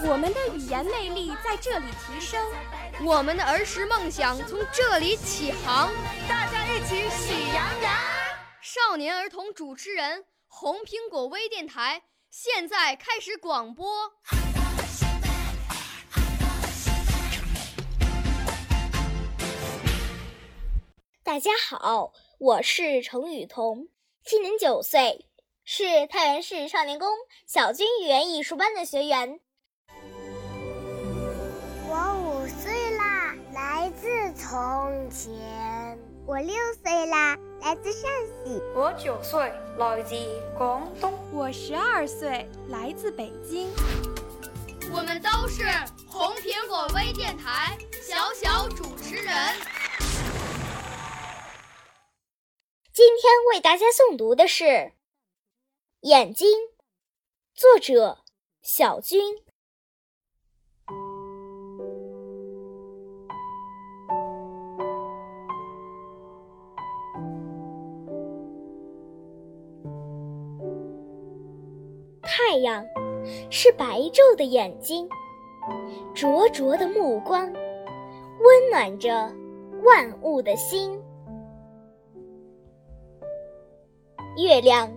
我们的语言魅力在这里提升，我们的儿时梦想从这里起航。大家一起喜羊羊。少年儿童主持人，红苹果微电台现在开始广播。大家好，我是程雨桐，今年九岁，是太原市少年宫小军语言艺术班的学员。从前。我六岁啦，来自陕西。我九岁，来自广东。我十二岁，来自北京。我们都是红苹果微电台小小主持人。今天为大家诵读的是《眼睛》，作者小军。太阳是白昼的眼睛，灼灼的目光温暖着万物的心。月亮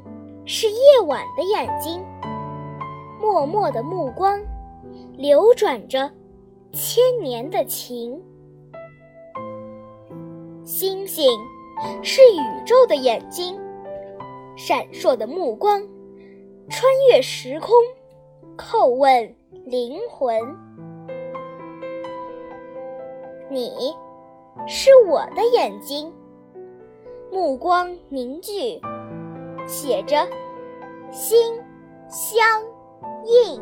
是夜晚的眼睛，默默的目光流转着千年的情。星星是宇宙的眼睛，闪烁的目光穿越时空，叩问灵魂。你是我的眼睛，目光凝聚。写着“心相印”。